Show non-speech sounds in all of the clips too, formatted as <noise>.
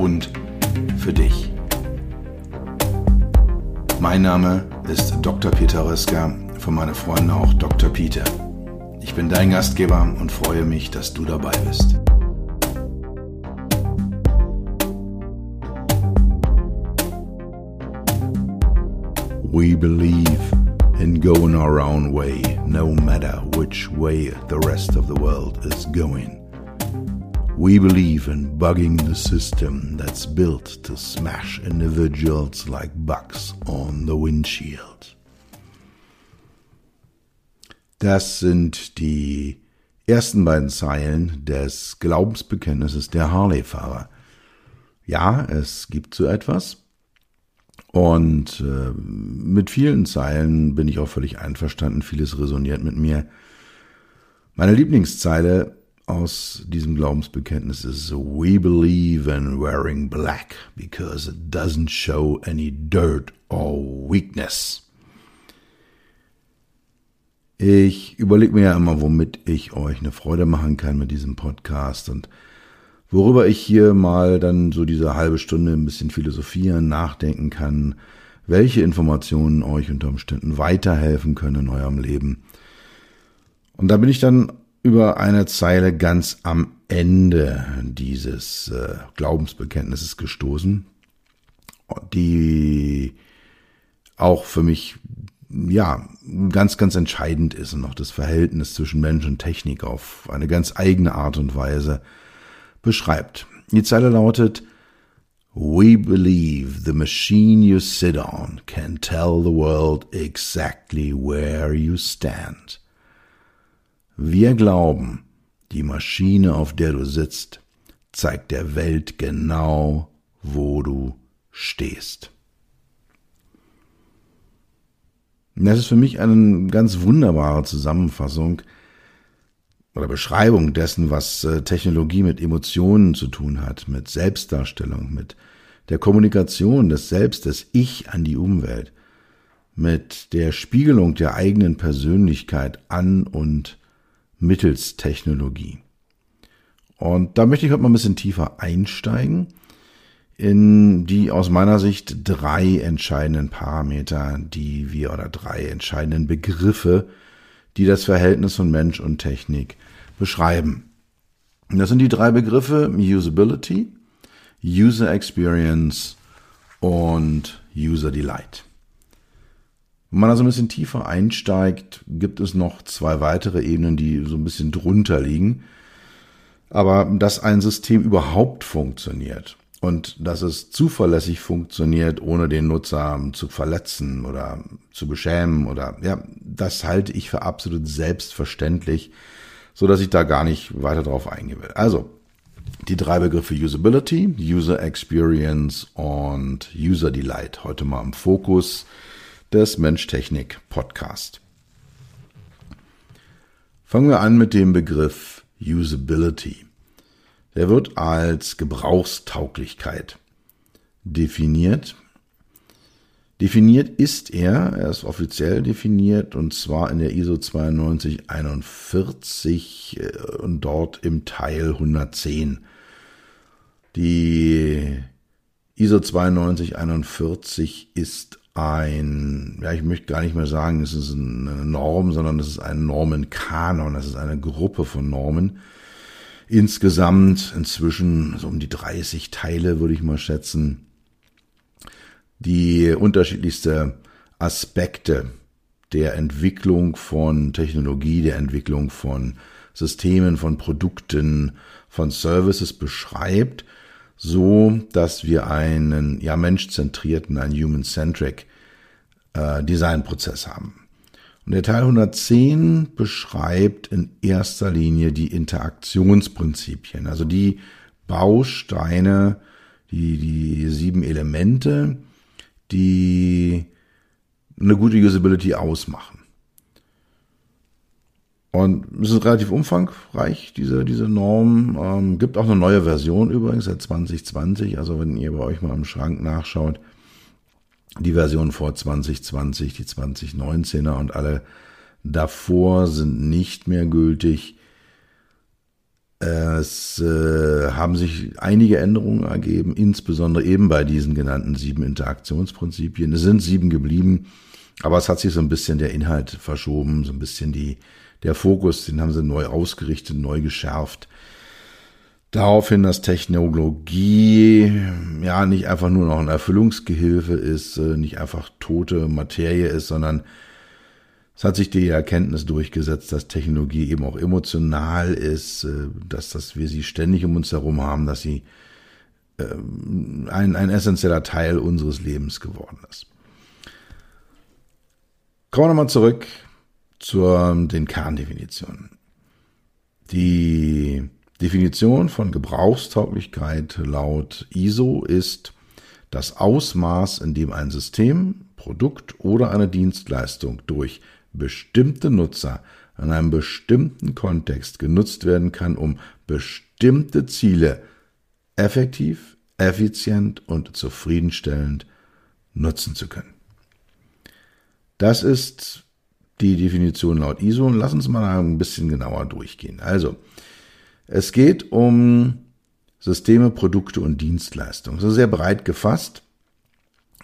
und für dich. Mein Name ist Dr. Peter Röska, von meinen Freunden auch Dr. Peter. Ich bin dein Gastgeber und freue mich, dass du dabei bist. We believe in going our own way, no matter which way the rest of the world is going. We believe in bugging the system that's built to smash individuals like bugs on the windshield. Das sind die ersten beiden Zeilen des Glaubensbekenntnisses der Harley-Fahrer. Ja, es gibt so etwas, und äh, mit vielen Zeilen bin ich auch völlig einverstanden. Vieles resoniert mit mir. Meine Lieblingszeile aus diesem Glaubensbekenntnis ist We believe in wearing black because it doesn't show any dirt or weakness. Ich überlege mir ja immer, womit ich euch eine Freude machen kann mit diesem Podcast und worüber ich hier mal dann so diese halbe Stunde ein bisschen philosophieren, nachdenken kann, welche Informationen euch unter Umständen weiterhelfen können in eurem Leben. Und da bin ich dann über eine Zeile ganz am Ende dieses äh, Glaubensbekenntnisses gestoßen, die auch für mich ja ganz, ganz entscheidend ist und auch das Verhältnis zwischen Mensch und Technik auf eine ganz eigene Art und Weise beschreibt. Die Zeile lautet We believe the machine you sit on can tell the world exactly where you stand. Wir glauben, die Maschine, auf der du sitzt, zeigt der Welt genau, wo du stehst. Das ist für mich eine ganz wunderbare Zusammenfassung oder Beschreibung dessen, was äh, Technologie mit Emotionen zu tun hat, mit Selbstdarstellung, mit der Kommunikation des Selbst, des Ich an die Umwelt, mit der Spiegelung der eigenen Persönlichkeit an und mittels Technologie. Und da möchte ich heute mal ein bisschen tiefer einsteigen in die aus meiner Sicht drei entscheidenden Parameter, die wir oder drei entscheidenden Begriffe, die das Verhältnis von Mensch und Technik beschreiben. Das sind die drei Begriffe Usability, User Experience und User Delight. Wenn man also ein bisschen tiefer einsteigt, gibt es noch zwei weitere Ebenen, die so ein bisschen drunter liegen. Aber dass ein System überhaupt funktioniert und dass es zuverlässig funktioniert, ohne den Nutzer zu verletzen oder zu beschämen oder ja, das halte ich für absolut selbstverständlich, so dass ich da gar nicht weiter drauf eingehen will. Also die drei Begriffe Usability, User Experience und User Delight heute mal im Fokus des Mensch-Technik Podcast. Fangen wir an mit dem Begriff Usability. Der wird als Gebrauchstauglichkeit definiert. Definiert ist er, er ist offiziell definiert und zwar in der ISO 9241 äh, und dort im Teil 110. Die ISO 9241 ist ein, ja, ich möchte gar nicht mehr sagen, es ist eine Norm, sondern es ist ein Normenkanon, es ist eine Gruppe von Normen, insgesamt inzwischen so um die 30 Teile, würde ich mal schätzen, die unterschiedlichste Aspekte der Entwicklung von Technologie, der Entwicklung von Systemen, von Produkten, von Services beschreibt, so dass wir einen ja menschzentrierten, einen human-centric äh, Designprozess haben. Und der Teil 110 beschreibt in erster Linie die Interaktionsprinzipien, also die Bausteine, die, die sieben Elemente, die eine gute Usability ausmachen. Und es ist relativ umfangreich, diese, diese Norm. Ähm, gibt auch eine neue Version übrigens seit 2020. Also wenn ihr bei euch mal im Schrank nachschaut, die Version vor 2020, die 2019er und alle davor sind nicht mehr gültig. Es äh, haben sich einige Änderungen ergeben, insbesondere eben bei diesen genannten sieben Interaktionsprinzipien. Es sind sieben geblieben, aber es hat sich so ein bisschen der Inhalt verschoben, so ein bisschen die, der Fokus, den haben sie neu ausgerichtet, neu geschärft. Daraufhin, dass Technologie ja nicht einfach nur noch ein Erfüllungsgehilfe ist, äh, nicht einfach tote Materie ist, sondern es hat sich die Erkenntnis durchgesetzt, dass Technologie eben auch emotional ist, äh, dass, dass wir sie ständig um uns herum haben, dass sie ähm, ein, ein essentieller Teil unseres Lebens geworden ist. Kommen wir nochmal zurück zu den Kerndefinitionen. Die Definition von Gebrauchstauglichkeit laut ISO ist das Ausmaß, in dem ein System, Produkt oder eine Dienstleistung durch bestimmte Nutzer in einem bestimmten Kontext genutzt werden kann, um bestimmte Ziele effektiv, effizient und zufriedenstellend nutzen zu können. Das ist die Definition laut ISO und lass uns mal ein bisschen genauer durchgehen. Also, es geht um Systeme, Produkte und Dienstleistungen. Ist sehr breit gefasst.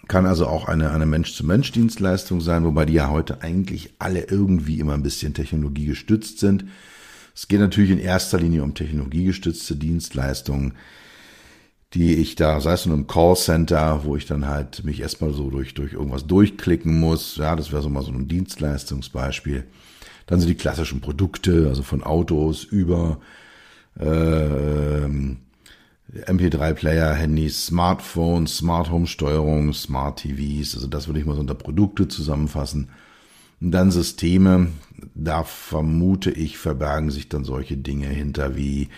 Kann also auch eine, eine Mensch-zu-Mensch-Dienstleistung sein, wobei die ja heute eigentlich alle irgendwie immer ein bisschen technologiegestützt sind. Es geht natürlich in erster Linie um technologiegestützte Dienstleistungen die ich da, sei es nur im Callcenter, wo ich dann halt mich erstmal so durch, durch irgendwas durchklicken muss. Ja, das wäre so mal so ein Dienstleistungsbeispiel. Dann sind die klassischen Produkte, also von Autos über äh, MP3-Player, Handys, Smartphones, Smart Home Steuerung, Smart TVs. Also das würde ich mal so unter Produkte zusammenfassen. Und dann Systeme. Da vermute ich, verbergen sich dann solche Dinge hinter wie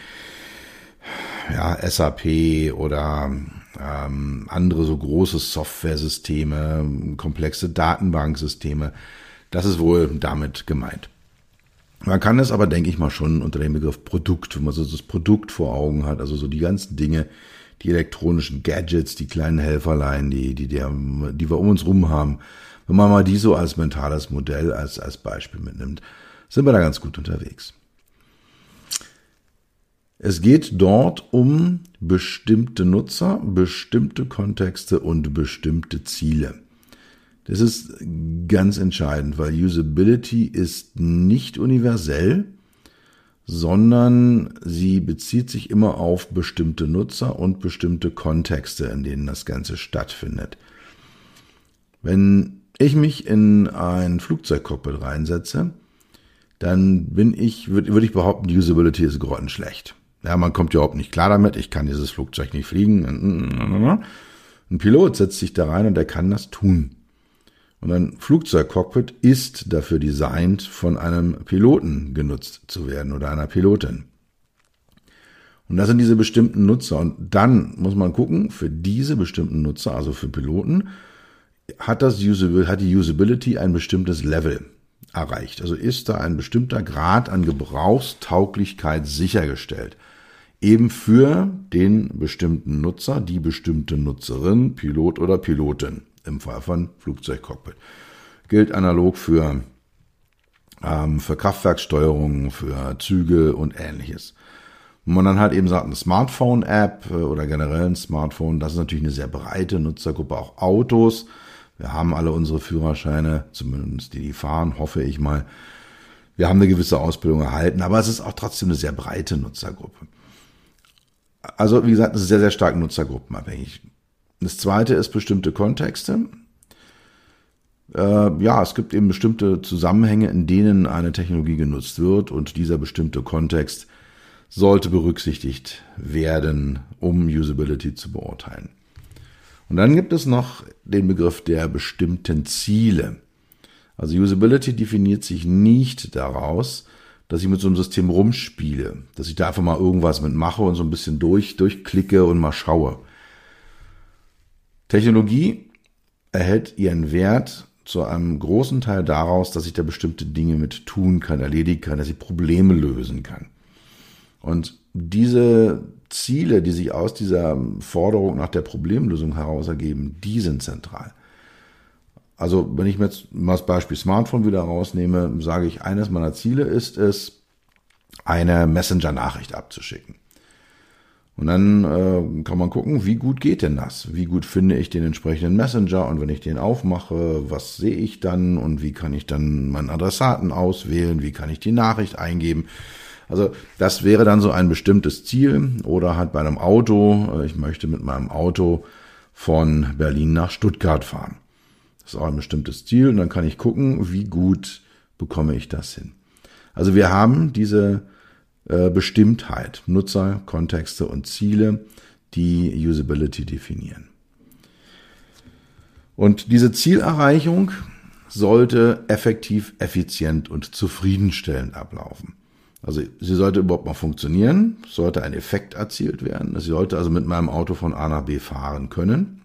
ja, SAP oder ähm, andere so große Software-Systeme, komplexe Datenbanksysteme. Das ist wohl damit gemeint. Man kann es aber, denke ich mal, schon unter dem Begriff Produkt, wenn man so das Produkt vor Augen hat, also so die ganzen Dinge, die elektronischen Gadgets, die kleinen Helferlein, die, die, der, die wir um uns rum haben, wenn man mal die so als mentales Modell, als, als Beispiel mitnimmt, sind wir da ganz gut unterwegs. Es geht dort um bestimmte Nutzer, bestimmte Kontexte und bestimmte Ziele. Das ist ganz entscheidend, weil Usability ist nicht universell, sondern sie bezieht sich immer auf bestimmte Nutzer und bestimmte Kontexte, in denen das Ganze stattfindet. Wenn ich mich in ein Flugzeugcockpit reinsetze, dann bin ich, würde würd ich behaupten, Usability ist grottenschlecht. Ja, man kommt überhaupt nicht klar damit. Ich kann dieses Flugzeug nicht fliegen. Ein Pilot setzt sich da rein und der kann das tun. Und ein Flugzeugcockpit ist dafür designt, von einem Piloten genutzt zu werden oder einer Pilotin. Und das sind diese bestimmten Nutzer. Und dann muss man gucken, für diese bestimmten Nutzer, also für Piloten, hat das Usable, hat die Usability ein bestimmtes Level erreicht. Also ist da ein bestimmter Grad an Gebrauchstauglichkeit sichergestellt eben für den bestimmten Nutzer, die bestimmte Nutzerin, Pilot oder Pilotin im Fall von Flugzeugcockpit. Gilt analog für, ähm, für Kraftwerkssteuerung, für Züge und ähnliches. Wenn man dann halt eben sagt, eine Smartphone-App äh, oder generell ein Smartphone, das ist natürlich eine sehr breite Nutzergruppe, auch Autos. Wir haben alle unsere Führerscheine, zumindest die, die fahren, hoffe ich mal. Wir haben eine gewisse Ausbildung erhalten, aber es ist auch trotzdem eine sehr breite Nutzergruppe. Also, wie gesagt, es ist sehr, sehr stark nutzergruppenabhängig. Das zweite ist bestimmte Kontexte. Äh, ja, es gibt eben bestimmte Zusammenhänge, in denen eine Technologie genutzt wird und dieser bestimmte Kontext sollte berücksichtigt werden, um Usability zu beurteilen. Und dann gibt es noch den Begriff der bestimmten Ziele. Also Usability definiert sich nicht daraus, dass ich mit so einem System rumspiele, dass ich da einfach mal irgendwas mitmache und so ein bisschen durch, durchklicke und mal schaue. Technologie erhält ihren Wert zu einem großen Teil daraus, dass ich da bestimmte Dinge mit tun kann, erledigen kann, dass ich Probleme lösen kann. Und diese Ziele, die sich aus dieser Forderung nach der Problemlösung heraus ergeben, die sind zentral. Also wenn ich mir jetzt mal das Beispiel Smartphone wieder rausnehme, sage ich, eines meiner Ziele ist es, eine Messenger-Nachricht abzuschicken. Und dann äh, kann man gucken, wie gut geht denn das? Wie gut finde ich den entsprechenden Messenger? Und wenn ich den aufmache, was sehe ich dann? Und wie kann ich dann meinen Adressaten auswählen? Wie kann ich die Nachricht eingeben? Also das wäre dann so ein bestimmtes Ziel. Oder halt bei einem Auto, äh, ich möchte mit meinem Auto von Berlin nach Stuttgart fahren. Das ist auch ein bestimmtes Ziel. Und dann kann ich gucken, wie gut bekomme ich das hin. Also wir haben diese äh, Bestimmtheit, Nutzer, Kontexte und Ziele, die Usability definieren. Und diese Zielerreichung sollte effektiv, effizient und zufriedenstellend ablaufen. Also sie sollte überhaupt mal funktionieren, sollte ein Effekt erzielt werden. Sie sollte also mit meinem Auto von A nach B fahren können.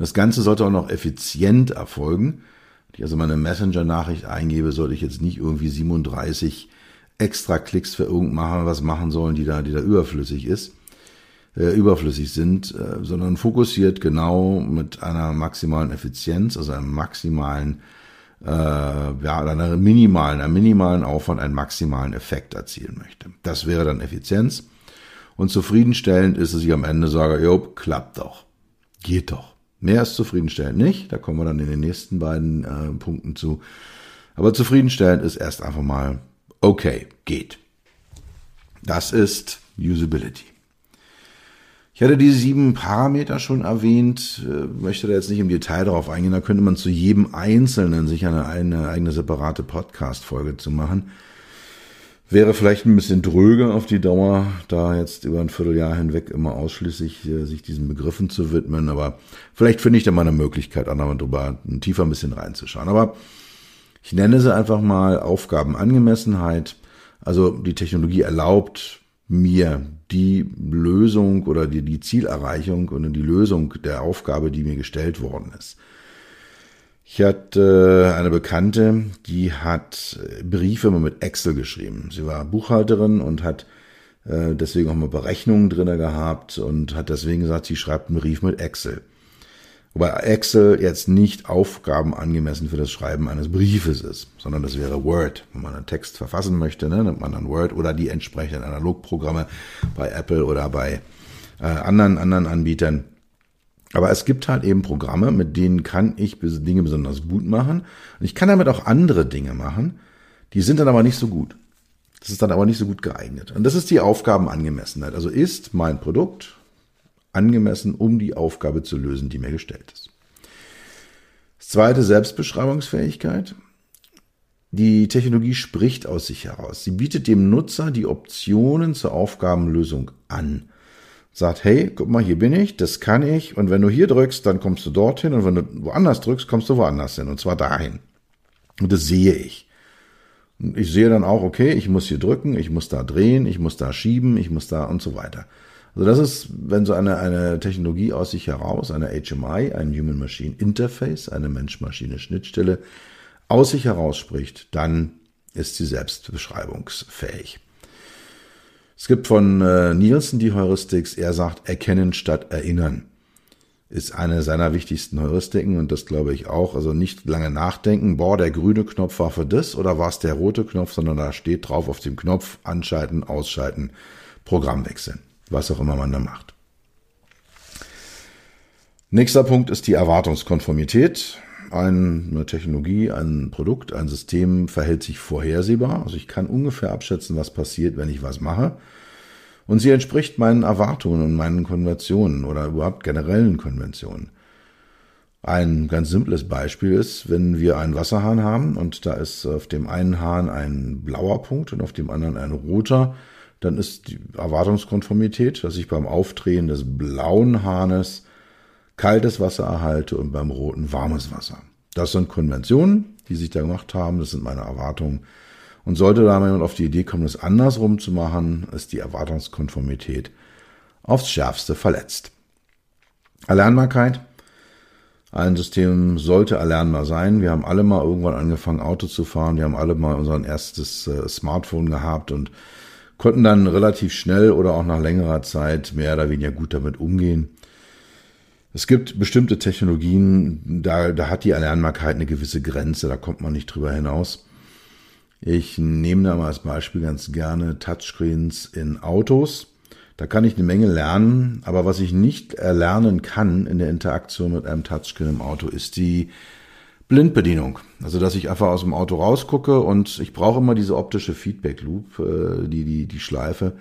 Das Ganze sollte auch noch effizient erfolgen. Wenn ich also meine Messenger-Nachricht eingebe, sollte ich jetzt nicht irgendwie 37 extra Klicks für irgendwas machen sollen, die da, die da überflüssig ist, äh, überflüssig sind, äh, sondern fokussiert genau mit einer maximalen Effizienz, also einem maximalen, äh, ja, einer minimalen, einem minimalen Aufwand einen maximalen Effekt erzielen möchte. Das wäre dann Effizienz. Und zufriedenstellend ist, dass ich am Ende sage, jo, klappt doch. Geht doch. Mehr ist zufriedenstellend nicht. Da kommen wir dann in den nächsten beiden äh, Punkten zu. Aber zufriedenstellend ist erst einfach mal okay, geht. Das ist Usability. Ich hatte diese sieben Parameter schon erwähnt, äh, möchte da jetzt nicht im Detail darauf eingehen, da könnte man zu jedem Einzelnen sich eine, eine eigene separate Podcast-Folge zu machen. Wäre vielleicht ein bisschen dröge auf die Dauer, da jetzt über ein Vierteljahr hinweg immer ausschließlich äh, sich diesen Begriffen zu widmen, aber vielleicht finde ich da mal eine Möglichkeit, noch drüber tiefer ein bisschen reinzuschauen. Aber ich nenne sie einfach mal Aufgabenangemessenheit. Also die Technologie erlaubt mir die Lösung oder die, die Zielerreichung und die Lösung der Aufgabe, die mir gestellt worden ist. Ich hatte eine Bekannte, die hat Briefe immer mit Excel geschrieben. Sie war Buchhalterin und hat äh, deswegen auch mal Berechnungen drinne gehabt und hat deswegen gesagt, sie schreibt einen Brief mit Excel. Wobei Excel jetzt nicht Aufgaben angemessen für das Schreiben eines Briefes ist, sondern das wäre Word. Wenn man einen Text verfassen möchte, ne, nimmt man dann Word oder die entsprechenden Analogprogramme bei Apple oder bei äh, anderen, anderen Anbietern. Aber es gibt halt eben Programme, mit denen kann ich Dinge besonders gut machen. Und ich kann damit auch andere Dinge machen, die sind dann aber nicht so gut. Das ist dann aber nicht so gut geeignet. Und das ist die Aufgabenangemessenheit. Also ist mein Produkt angemessen, um die Aufgabe zu lösen, die mir gestellt ist. Zweite, Selbstbeschreibungsfähigkeit. Die Technologie spricht aus sich heraus. Sie bietet dem Nutzer die Optionen zur Aufgabenlösung an. Sagt, hey, guck mal, hier bin ich, das kann ich, und wenn du hier drückst, dann kommst du dorthin, und wenn du woanders drückst, kommst du woanders hin, und zwar dahin. Und das sehe ich. Und ich sehe dann auch, okay, ich muss hier drücken, ich muss da drehen, ich muss da schieben, ich muss da und so weiter. Also das ist, wenn so eine, eine Technologie aus sich heraus, eine HMI, ein Human-Machine Interface, eine Mensch-Maschine-Schnittstelle, aus sich heraus spricht, dann ist sie selbstbeschreibungsfähig. Es gibt von äh, Nielsen die Heuristics, er sagt, erkennen statt erinnern ist eine seiner wichtigsten Heuristiken und das glaube ich auch. Also nicht lange nachdenken, boah, der grüne Knopf war für das oder war es der rote Knopf, sondern da steht drauf auf dem Knopf anschalten, ausschalten, Programm wechseln was auch immer man da macht. Nächster Punkt ist die Erwartungskonformität. Eine Technologie, ein Produkt, ein System verhält sich vorhersehbar. Also ich kann ungefähr abschätzen, was passiert, wenn ich was mache. Und sie entspricht meinen Erwartungen und meinen Konventionen oder überhaupt generellen Konventionen. Ein ganz simples Beispiel ist, wenn wir einen Wasserhahn haben und da ist auf dem einen Hahn ein blauer Punkt und auf dem anderen ein roter, dann ist die Erwartungskonformität, dass ich beim Aufdrehen des blauen Hahnes kaltes Wasser erhalte und beim roten warmes Wasser. Das sind Konventionen, die sich da gemacht haben, das sind meine Erwartungen. Und sollte da jemand auf die Idee kommen, das andersrum zu machen, ist die Erwartungskonformität aufs Schärfste verletzt. Erlernbarkeit. Ein System sollte erlernbar sein. Wir haben alle mal irgendwann angefangen, Auto zu fahren. Wir haben alle mal unser erstes äh, Smartphone gehabt und konnten dann relativ schnell oder auch nach längerer Zeit mehr oder weniger gut damit umgehen. Es gibt bestimmte Technologien, da, da hat die Erlernbarkeit eine gewisse Grenze, da kommt man nicht drüber hinaus. Ich nehme da mal als Beispiel ganz gerne Touchscreens in Autos. Da kann ich eine Menge lernen, aber was ich nicht erlernen kann in der Interaktion mit einem Touchscreen im Auto, ist die Blindbedienung. Also dass ich einfach aus dem Auto rausgucke und ich brauche immer diese optische Feedback Loop, äh, die, die, die Schleife.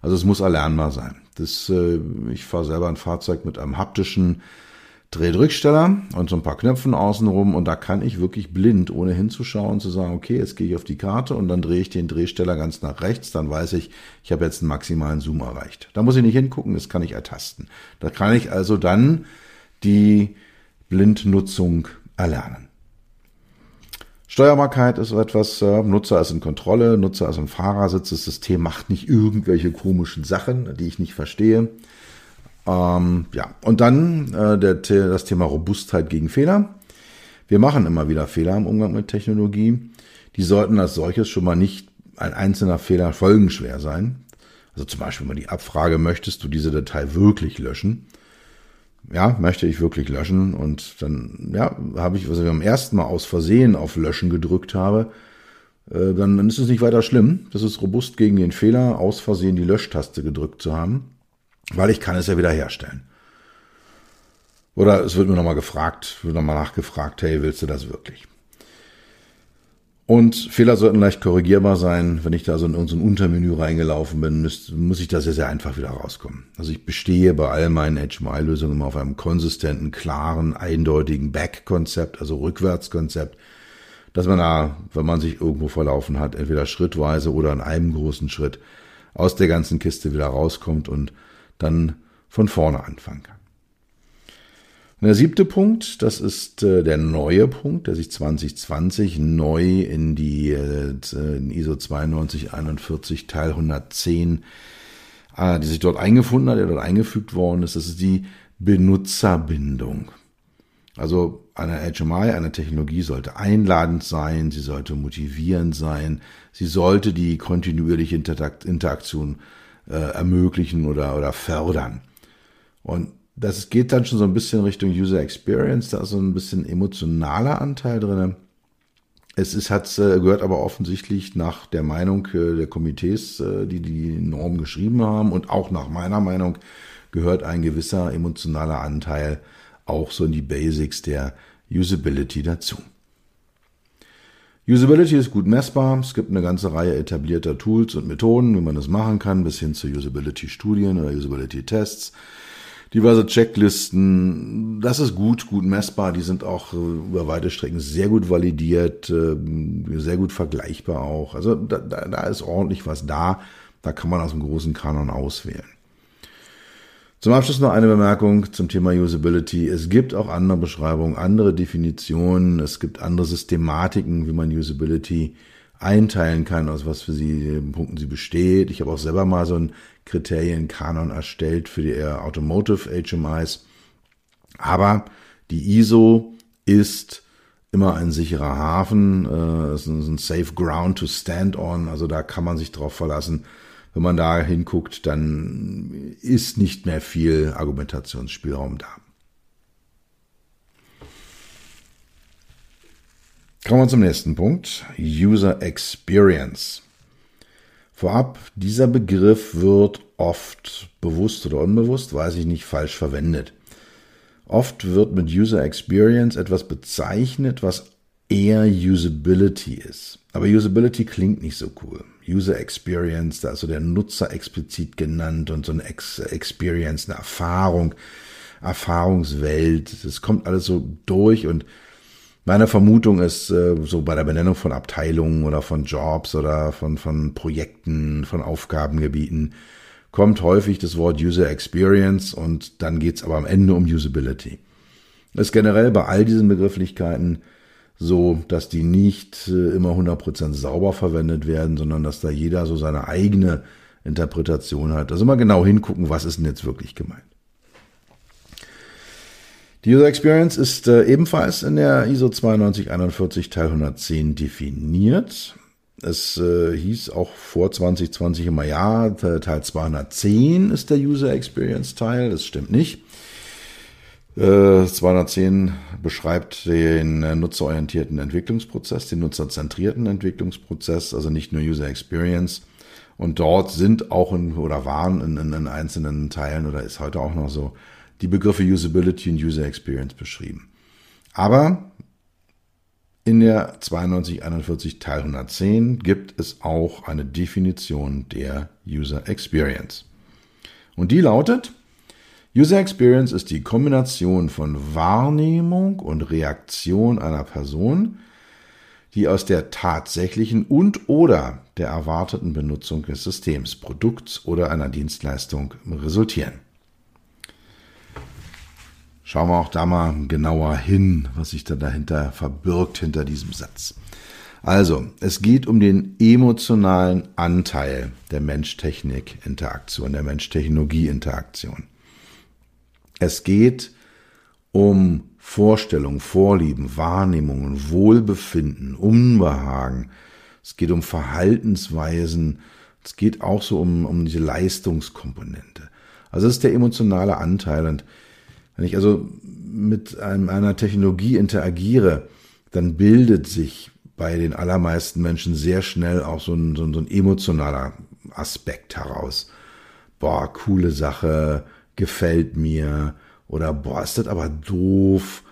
Also es muss erlernbar sein. Das, äh, ich fahre selber ein Fahrzeug mit einem haptischen Drehdrücksteller und so ein paar Knöpfen außenrum und da kann ich wirklich blind, ohne hinzuschauen, zu sagen, okay, jetzt gehe ich auf die Karte und dann drehe ich den Drehsteller ganz nach rechts, dann weiß ich, ich habe jetzt einen maximalen Zoom erreicht. Da muss ich nicht hingucken, das kann ich ertasten. Da kann ich also dann die Blindnutzung erlernen. Steuerbarkeit ist etwas, äh, Nutzer ist in Kontrolle, Nutzer ist im Fahrersitz, das System macht nicht irgendwelche komischen Sachen, die ich nicht verstehe. Ähm, ja, und dann äh, der, das Thema Robustheit gegen Fehler. Wir machen immer wieder Fehler im Umgang mit Technologie. Die sollten als solches schon mal nicht ein einzelner Fehler folgenschwer sein. Also zum Beispiel mal die Abfrage, möchtest du diese Datei wirklich löschen? Ja, möchte ich wirklich löschen? Und dann, ja, habe ich, was ich beim ersten Mal aus Versehen auf Löschen gedrückt habe, äh, dann, dann ist es nicht weiter schlimm. Das ist robust gegen den Fehler, aus Versehen die Löschtaste gedrückt zu haben weil ich kann es ja wieder herstellen. Oder es wird mir nochmal gefragt, wird nochmal nachgefragt, hey, willst du das wirklich? Und Fehler sollten leicht korrigierbar sein. Wenn ich da so in unser Untermenü reingelaufen bin, muss, muss ich da sehr, sehr einfach wieder rauskommen. Also ich bestehe bei all meinen HMI-Lösungen immer auf einem konsistenten, klaren, eindeutigen Back-Konzept, also Rückwärtskonzept, dass man da, wenn man sich irgendwo verlaufen hat, entweder schrittweise oder in einem großen Schritt aus der ganzen Kiste wieder rauskommt und dann von vorne anfangen kann. Und der siebte Punkt, das ist äh, der neue Punkt, der sich 2020 neu in die äh, in ISO 9241 Teil 110, äh, die sich dort eingefunden hat, der dort eingefügt worden ist, das ist die Benutzerbindung. Also eine HMI, eine Technologie sollte einladend sein, sie sollte motivierend sein, sie sollte die kontinuierliche Interaktion äh, ermöglichen oder, oder fördern. Und das geht dann schon so ein bisschen Richtung User Experience, da ist so ein bisschen emotionaler Anteil drin. Es ist, hat, äh, gehört aber offensichtlich nach der Meinung äh, der Komitees, äh, die die Norm geschrieben haben und auch nach meiner Meinung gehört ein gewisser emotionaler Anteil auch so in die Basics der Usability dazu. Usability ist gut messbar. Es gibt eine ganze Reihe etablierter Tools und Methoden, wie man das machen kann, bis hin zu Usability-Studien oder Usability-Tests. Diverse Checklisten, das ist gut, gut messbar. Die sind auch äh, über weite Strecken sehr gut validiert, äh, sehr gut vergleichbar auch. Also da, da, da ist ordentlich was da. Da kann man aus dem großen Kanon auswählen. Zum Abschluss noch eine Bemerkung zum Thema Usability. Es gibt auch andere Beschreibungen, andere Definitionen, es gibt andere Systematiken, wie man Usability einteilen kann, aus was für sie Punkten sie besteht. Ich habe auch selber mal so einen Kriterienkanon erstellt für die Automotive HMIs. Aber die ISO ist immer ein sicherer Hafen, äh, ist ein safe ground to stand on, also da kann man sich drauf verlassen, wenn man da hinguckt, dann ist nicht mehr viel Argumentationsspielraum da. Kommen wir zum nächsten Punkt. User Experience. Vorab, dieser Begriff wird oft bewusst oder unbewusst, weiß ich nicht, falsch verwendet. Oft wird mit User Experience etwas bezeichnet, was eher Usability ist. Aber Usability klingt nicht so cool. User Experience, da ist so der Nutzer explizit genannt und so eine Ex Experience, eine Erfahrung, Erfahrungswelt. Das kommt alles so durch und meine Vermutung ist, äh, so bei der Benennung von Abteilungen oder von Jobs oder von, von Projekten, von Aufgabengebieten, kommt häufig das Wort User Experience und dann geht's aber am Ende um Usability. Ist generell bei all diesen Begrifflichkeiten so, dass die nicht äh, immer 100% sauber verwendet werden, sondern dass da jeder so seine eigene Interpretation hat. Also mal genau hingucken, was ist denn jetzt wirklich gemeint. Die User Experience ist äh, ebenfalls in der ISO 9241 Teil 110 definiert. Es äh, hieß auch vor 2020 immer, ja, Teil 210 ist der User Experience Teil. Das stimmt nicht. Äh, 210 beschreibt den äh, nutzerorientierten Entwicklungsprozess, den nutzerzentrierten Entwicklungsprozess, also nicht nur User Experience. Und dort sind auch in, oder waren in, in, in einzelnen Teilen oder ist heute auch noch so die Begriffe Usability und User Experience beschrieben. Aber in der 9241 Teil 110 gibt es auch eine Definition der User Experience. Und die lautet, User Experience ist die Kombination von Wahrnehmung und Reaktion einer Person, die aus der tatsächlichen und oder der erwarteten Benutzung des Systems, Produkts oder einer Dienstleistung resultieren. Schauen wir auch da mal genauer hin, was sich da dahinter verbirgt hinter diesem Satz. Also, es geht um den emotionalen Anteil der Mensch-Technik-Interaktion, der Mensch-Technologie-Interaktion. Es geht um Vorstellungen, Vorlieben, Wahrnehmungen, Wohlbefinden, Unbehagen. Es geht um Verhaltensweisen. Es geht auch so um, um diese Leistungskomponente. Also es ist der emotionale Anteil und wenn ich also mit einem, einer Technologie interagiere, dann bildet sich bei den allermeisten Menschen sehr schnell auch so ein, so ein, so ein emotionaler Aspekt heraus. Boah, coole Sache, gefällt mir. Oder boah, ist das aber doof.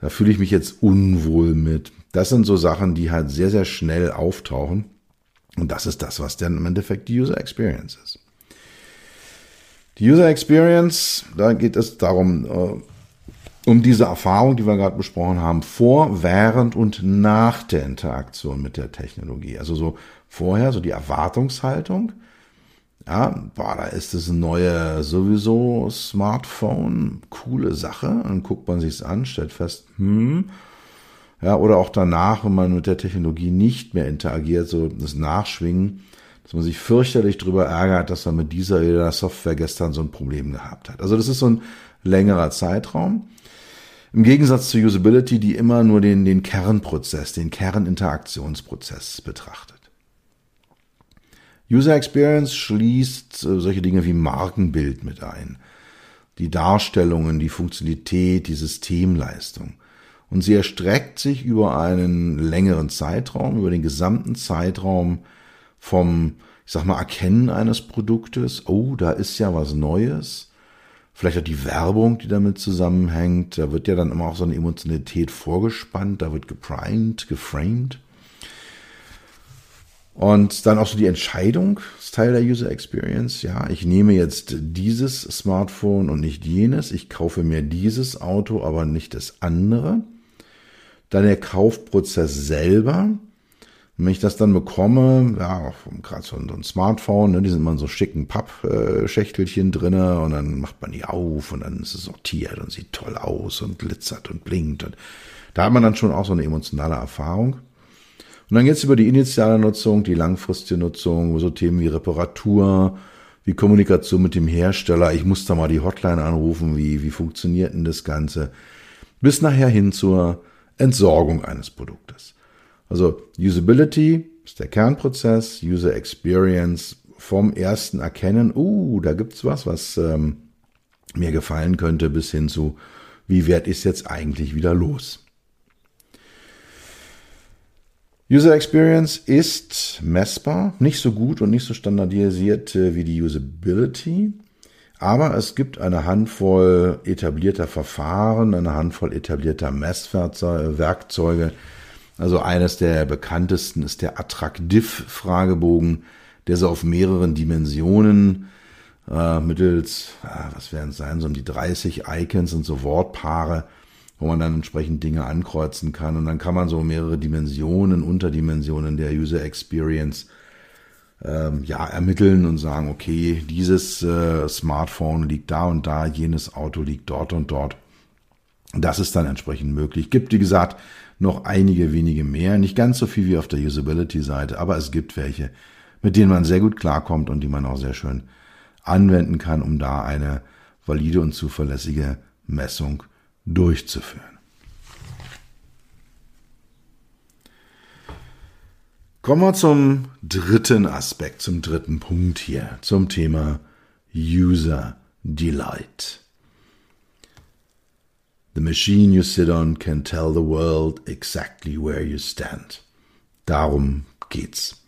Da fühle ich mich jetzt unwohl mit. Das sind so Sachen, die halt sehr, sehr schnell auftauchen. Und das ist das, was dann im Endeffekt die User Experience ist. Die User Experience, da geht es darum, äh, um diese Erfahrung, die wir gerade besprochen haben, vor, während und nach der Interaktion mit der Technologie. Also so vorher, so die Erwartungshaltung. Ja, boah, da ist das neue sowieso Smartphone, coole Sache. Dann guckt man sich's an, stellt fest, hm, ja, oder auch danach, wenn man mit der Technologie nicht mehr interagiert, so das Nachschwingen dass man sich fürchterlich darüber ärgert, dass man mit dieser oder der Software gestern so ein Problem gehabt hat. Also das ist so ein längerer Zeitraum. Im Gegensatz zur Usability, die immer nur den, den Kernprozess, den Kerninteraktionsprozess betrachtet. User Experience schließt äh, solche Dinge wie Markenbild mit ein, die Darstellungen, die Funktionalität, die Systemleistung. Und sie erstreckt sich über einen längeren Zeitraum, über den gesamten Zeitraum vom, ich sag mal, Erkennen eines Produktes. Oh, da ist ja was Neues. Vielleicht auch die Werbung, die damit zusammenhängt. Da wird ja dann immer auch so eine Emotionalität vorgespannt. Da wird geprimed, geframed. Und dann auch so die Entscheidung, ist Teil der User Experience. Ja, ich nehme jetzt dieses Smartphone und nicht jenes. Ich kaufe mir dieses Auto, aber nicht das andere. Dann der Kaufprozess selber. Wenn ich das dann bekomme, ja, gerade so ein Smartphone, ne, die sind immer so schicken Pappschächtelchen drinne und dann macht man die auf und dann ist es sortiert und sieht toll aus und glitzert und blinkt. Und da hat man dann schon auch so eine emotionale Erfahrung. Und dann geht's über die initiale Nutzung, die langfristige Nutzung, so Themen wie Reparatur, wie Kommunikation mit dem Hersteller. Ich muss da mal die Hotline anrufen, wie, wie funktioniert denn das Ganze? Bis nachher hin zur Entsorgung eines Produktes. Also Usability ist der Kernprozess, User Experience vom ersten Erkennen, uh, da gibt's was, was ähm, mir gefallen könnte, bis hin zu, wie werde ich es jetzt eigentlich wieder los? User Experience ist messbar, nicht so gut und nicht so standardisiert äh, wie die Usability, aber es gibt eine Handvoll etablierter Verfahren, eine Handvoll etablierter Messwerkzeuge, also eines der bekanntesten ist der Attraktiv-Fragebogen, der so auf mehreren Dimensionen äh, mittels, äh, was werden es sein, so um die 30 Icons und so Wortpaare, wo man dann entsprechend Dinge ankreuzen kann. Und dann kann man so mehrere Dimensionen, Unterdimensionen der User Experience ähm, ja, ermitteln und sagen, okay, dieses äh, Smartphone liegt da und da, jenes Auto liegt dort und dort. Das ist dann entsprechend möglich. Gibt, wie gesagt, noch einige wenige mehr. Nicht ganz so viel wie auf der Usability-Seite, aber es gibt welche, mit denen man sehr gut klarkommt und die man auch sehr schön anwenden kann, um da eine valide und zuverlässige Messung durchzuführen. Kommen wir zum dritten Aspekt, zum dritten Punkt hier, zum Thema User Delight. The machine you sit on can tell the world exactly where you stand. Darum geht's.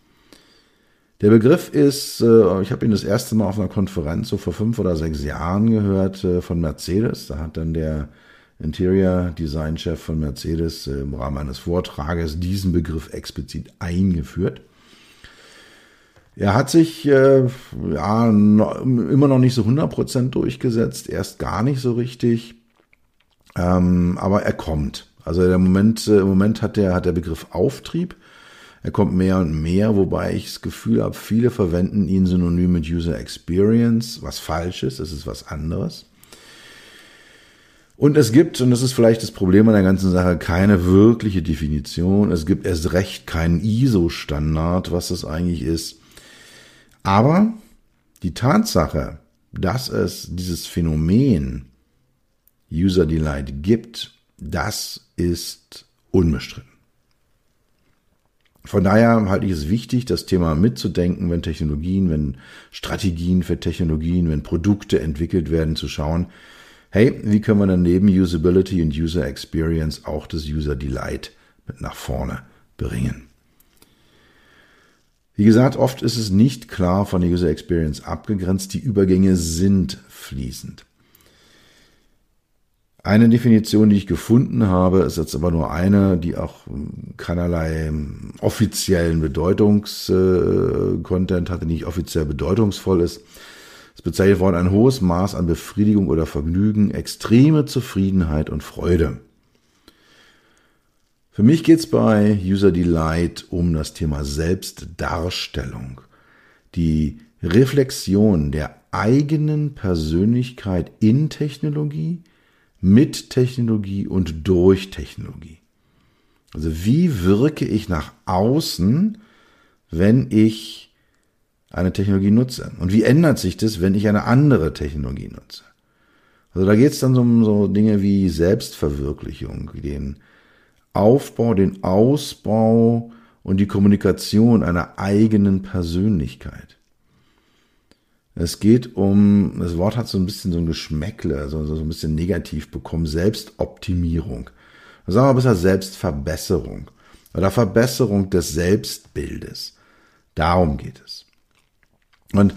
Der Begriff ist, äh, ich habe ihn das erste Mal auf einer Konferenz so vor fünf oder sechs Jahren gehört äh, von Mercedes. Da hat dann der Interior Design Chef von Mercedes äh, im Rahmen eines Vortrages diesen Begriff explizit eingeführt. Er hat sich äh, ja, no, immer noch nicht so 100% durchgesetzt, erst gar nicht so richtig, ähm, aber er kommt. Also der Moment, äh, im Moment hat der, hat der Begriff Auftrieb. Er kommt mehr und mehr, wobei ich das Gefühl habe, viele verwenden ihn synonym mit User Experience, was falsch ist, es ist was anderes. Und es gibt, und das ist vielleicht das Problem an der ganzen Sache, keine wirkliche Definition. Es gibt erst recht keinen ISO-Standard, was das eigentlich ist. Aber die Tatsache, dass es dieses Phänomen User Delight gibt, das ist unbestritten. Von daher halte ich es wichtig, das Thema mitzudenken, wenn Technologien, wenn Strategien für Technologien, wenn Produkte entwickelt werden, zu schauen, hey, wie können wir dann neben Usability und User Experience auch das User Delight mit nach vorne bringen? Wie gesagt, oft ist es nicht klar von der User Experience abgegrenzt. Die Übergänge sind fließend. Eine Definition, die ich gefunden habe, ist jetzt aber nur eine, die auch keinerlei offiziellen Bedeutungskontent hatte, nicht offiziell bedeutungsvoll ist. Es bezeichnet worden ein hohes Maß an Befriedigung oder Vergnügen, extreme Zufriedenheit und Freude. Für mich geht es bei User Delight um das Thema Selbstdarstellung, die Reflexion der eigenen Persönlichkeit in Technologie, mit Technologie und durch Technologie. Also wie wirke ich nach außen, wenn ich eine Technologie nutze? Und wie ändert sich das, wenn ich eine andere Technologie nutze? Also da geht es dann um so Dinge wie Selbstverwirklichung, den Aufbau, den Ausbau und die Kommunikation einer eigenen Persönlichkeit. Es geht um, das Wort hat so ein bisschen so ein Geschmäckle, so, so ein bisschen negativ bekommen, Selbstoptimierung. Sagen wir besser Selbstverbesserung oder Verbesserung des Selbstbildes. Darum geht es. Und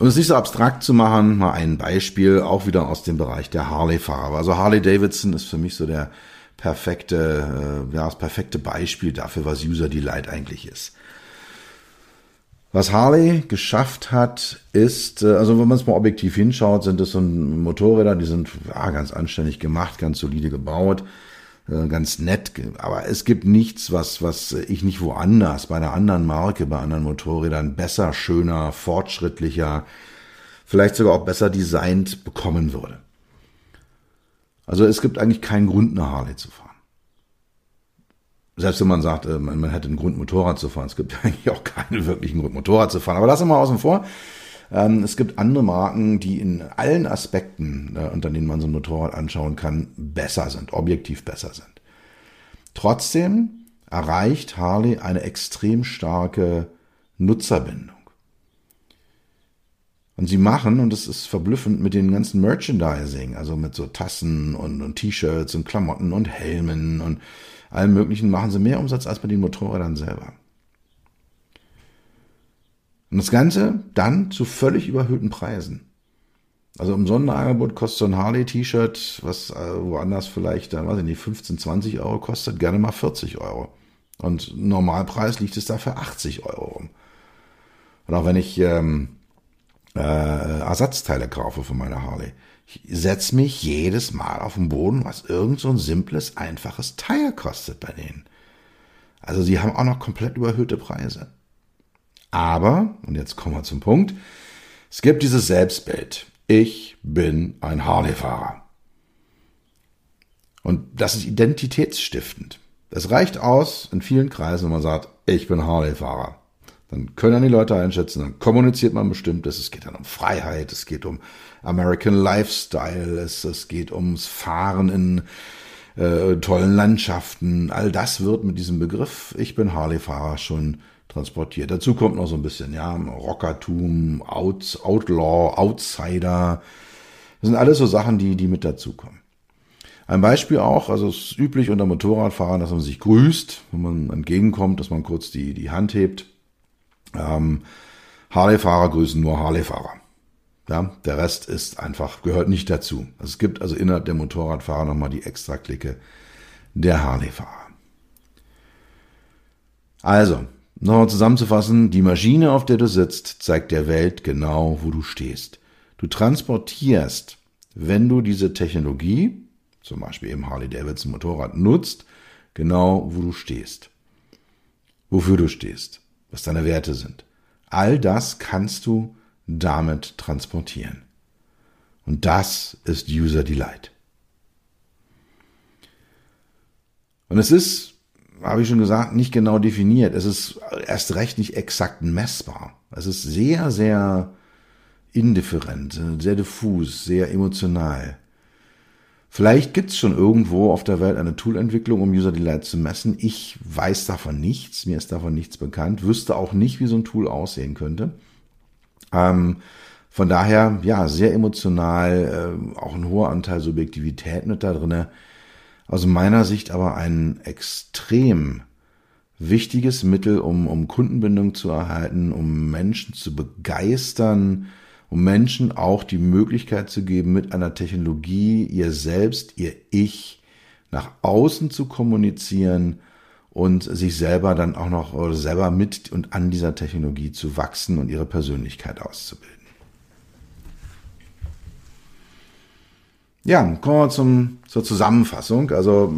um es nicht so abstrakt zu machen, mal ein Beispiel, auch wieder aus dem Bereich der Harley-Fahrer. Also Harley Davidson ist für mich so der perfekte, äh, ja, das perfekte Beispiel dafür, was User Delight eigentlich ist. Was Harley geschafft hat, ist, äh, also wenn man es mal objektiv hinschaut, sind es so Motorräder, die sind ja, ganz anständig gemacht, ganz solide gebaut. Äh, ganz nett, aber es gibt nichts, was, was ich nicht woanders, bei einer anderen Marke, bei anderen Motorrädern besser, schöner, fortschrittlicher, vielleicht sogar auch besser designt bekommen würde. Also es gibt eigentlich keinen Grund, eine Harley zu fahren. Selbst wenn man sagt, äh, man, hätte einen Grund, Motorrad zu fahren. Es gibt <laughs> eigentlich auch keinen wirklichen Grund, Motorrad zu fahren. Aber lassen wir mal außen vor. Ähm, es gibt andere Marken, die in allen Aspekten, äh, unter denen man so ein Motorrad anschauen kann, besser sind, objektiv besser sind. Trotzdem erreicht Harley eine extrem starke Nutzerbindung. Und sie machen, und das ist verblüffend, mit den ganzen Merchandising, also mit so Tassen und, und T-Shirts und Klamotten und Helmen und allem Möglichen, machen sie mehr Umsatz als bei den Motorrädern selber. Und das Ganze dann zu völlig überhöhten Preisen. Also im Sonderangebot kostet so ein Harley-T-Shirt, was äh, woanders vielleicht, dann weiß ich nicht, 15, 20 Euro kostet, gerne mal 40 Euro. Und Normalpreis liegt es da für 80 Euro rum. Und auch wenn ich ähm, äh, Ersatzteile kaufe für meine Harley, setze mich jedes Mal auf den Boden, was irgend so ein simples, einfaches Teil kostet bei denen. Also sie haben auch noch komplett überhöhte Preise. Aber, und jetzt kommen wir zum Punkt, es gibt dieses Selbstbild. Ich bin ein Harley-Fahrer. Und das ist identitätsstiftend. Es reicht aus in vielen Kreisen, wenn man sagt, ich bin Harley-Fahrer. Dann können die Leute einschätzen, dann kommuniziert man bestimmtes. Es geht dann um Freiheit, es geht um American Lifestyle, es, es geht ums Fahren in äh, tollen Landschaften. All das wird mit diesem Begriff, ich bin Harley-Fahrer, schon transportiert. Dazu kommt noch so ein bisschen, ja, Rockertum, Out, Outlaw, Outsider. Das sind alles so Sachen, die, die mit dazukommen. Ein Beispiel auch, also es ist üblich unter Motorradfahrern, dass man sich grüßt, wenn man entgegenkommt, dass man kurz die, die Hand hebt. Ähm, Harley-Fahrer grüßen nur Harley-Fahrer. Ja, der Rest ist einfach, gehört nicht dazu. Es gibt also innerhalb der Motorradfahrer nochmal die Extra-Clique der Harley-Fahrer. Also, nochmal zusammenzufassen, die Maschine, auf der du sitzt, zeigt der Welt genau, wo du stehst. Du transportierst, wenn du diese Technologie, zum Beispiel eben Harley-Davidson Motorrad, nutzt, genau, wo du stehst. Wofür du stehst, was deine Werte sind. All das kannst du damit transportieren. Und das ist User Delight. Und es ist, habe ich schon gesagt, nicht genau definiert. Es ist erst recht nicht exakt messbar. Es ist sehr, sehr indifferent, sehr diffus, sehr emotional. Vielleicht gibt es schon irgendwo auf der Welt eine Toolentwicklung, um User Delight zu messen. Ich weiß davon nichts, mir ist davon nichts bekannt, wüsste auch nicht, wie so ein Tool aussehen könnte. Ähm, von daher, ja, sehr emotional, äh, auch ein hoher Anteil Subjektivität mit da drinne. Aus meiner Sicht aber ein extrem wichtiges Mittel, um, um Kundenbindung zu erhalten, um Menschen zu begeistern, um Menschen auch die Möglichkeit zu geben, mit einer Technologie ihr selbst, ihr Ich nach außen zu kommunizieren und sich selber dann auch noch selber mit und an dieser Technologie zu wachsen und ihre Persönlichkeit auszubilden. Ja, kommen wir zum, zur Zusammenfassung. Also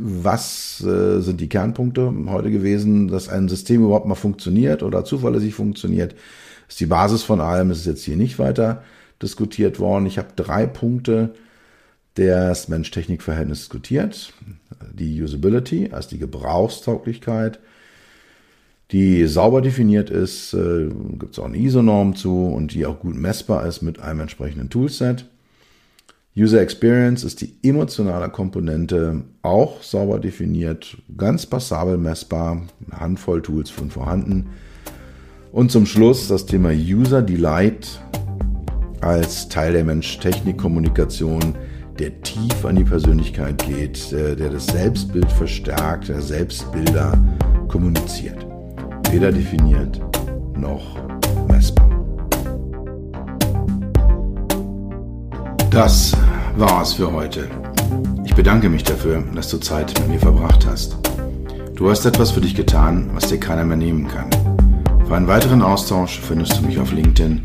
was äh, sind die Kernpunkte heute gewesen, dass ein System überhaupt mal funktioniert oder zuverlässig funktioniert? ist die Basis von allem, ist jetzt hier nicht weiter diskutiert worden. Ich habe drei Punkte des Mensch-Technik-Verhältnisses diskutiert. Die Usability, also die Gebrauchstauglichkeit, die sauber definiert ist, äh, gibt es auch eine ISO-Norm zu und die auch gut messbar ist mit einem entsprechenden Toolset. User Experience ist die emotionale Komponente auch sauber definiert, ganz passabel messbar, eine Handvoll Tools von vorhanden. Und zum Schluss das Thema User Delight als Teil der Mensch-Technik-Kommunikation, der tief an die Persönlichkeit geht, der das Selbstbild verstärkt, der Selbstbilder kommuniziert. Weder definiert noch messbar. Das war's für heute. Ich bedanke mich dafür, dass du Zeit mit mir verbracht hast. Du hast etwas für dich getan, was dir keiner mehr nehmen kann. Für einen weiteren Austausch findest du mich auf LinkedIn